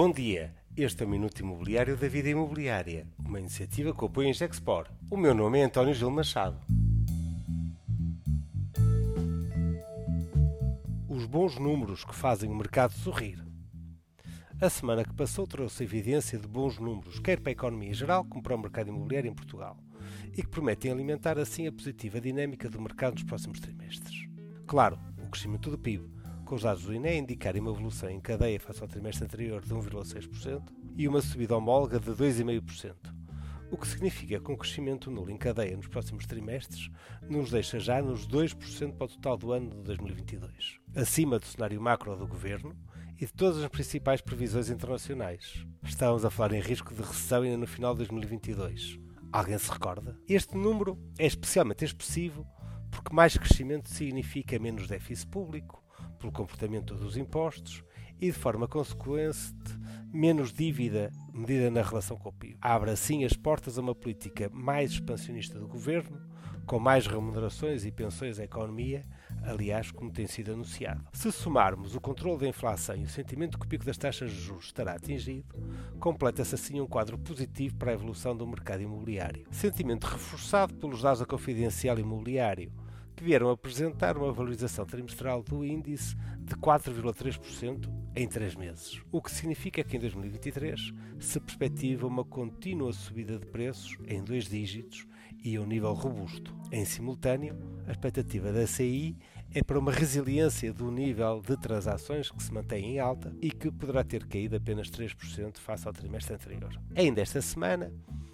Bom dia, este é o Minuto Imobiliário da Vida Imobiliária, uma iniciativa que apoia a Gexpor. O meu nome é António Gil Machado. Os bons números que fazem o mercado sorrir. A semana que passou trouxe evidência de bons números, quer para a economia geral como para o mercado imobiliário em Portugal, e que prometem alimentar assim a positiva dinâmica do mercado nos próximos trimestres. Claro, o crescimento do PIB, com os dados do INE indicarem uma evolução em cadeia face ao trimestre anterior de 1,6% e uma subida homóloga de 2,5%, o que significa que um crescimento nulo em cadeia nos próximos trimestres nos deixa já nos 2% para o total do ano de 2022, acima do cenário macro do governo e de todas as principais previsões internacionais. Estamos a falar em risco de recessão ainda no final de 2022. Alguém se recorda? Este número é especialmente expressivo porque mais crescimento significa menos déficit público, pelo comportamento dos impostos e, de forma consequente, menos dívida medida na relação com o PIB. Abre assim as portas a uma política mais expansionista do governo, com mais remunerações e pensões à economia, aliás, como tem sido anunciado. Se somarmos o controle da inflação e o sentimento que o pico das taxas de juros estará atingido, completa-se assim um quadro positivo para a evolução do mercado imobiliário. Sentimento reforçado pelos dados da Confidencial Imobiliário, que vieram apresentar uma valorização trimestral do índice de 4,3% em três meses, o que significa que em 2023 se perspectiva uma contínua subida de preços em dois dígitos e a um nível robusto. Em simultâneo, a expectativa da CI é para uma resiliência do nível de transações que se mantém em alta e que poderá ter caído apenas 3% face ao trimestre anterior. Ainda esta semana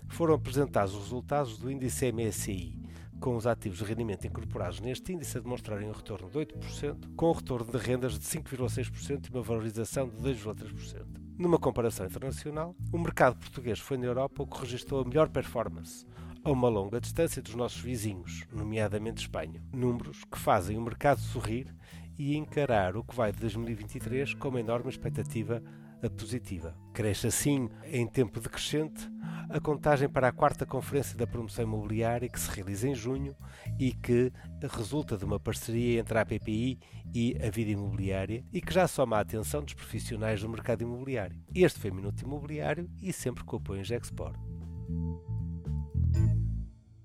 foram apresentados os resultados do índice MSCI, com os ativos de rendimento incorporados neste índice a demonstrarem um retorno de 8%, com um retorno de rendas de 5,6% e uma valorização de 2,3%. Numa comparação internacional, o mercado português foi na Europa o que registrou a melhor performance, a uma longa distância dos nossos vizinhos, nomeadamente Espanha. Números que fazem o mercado sorrir e encarar o que vai de 2023 com uma enorme expectativa positiva. Cresce assim, em tempo decrescente, a contagem para a quarta Conferência da Promoção Imobiliária que se realiza em junho e que resulta de uma parceria entre a APPI e a Vida Imobiliária e que já soma a atenção dos profissionais do mercado imobiliário. Este foi o Minuto Imobiliário e sempre com o apoio em Gexport.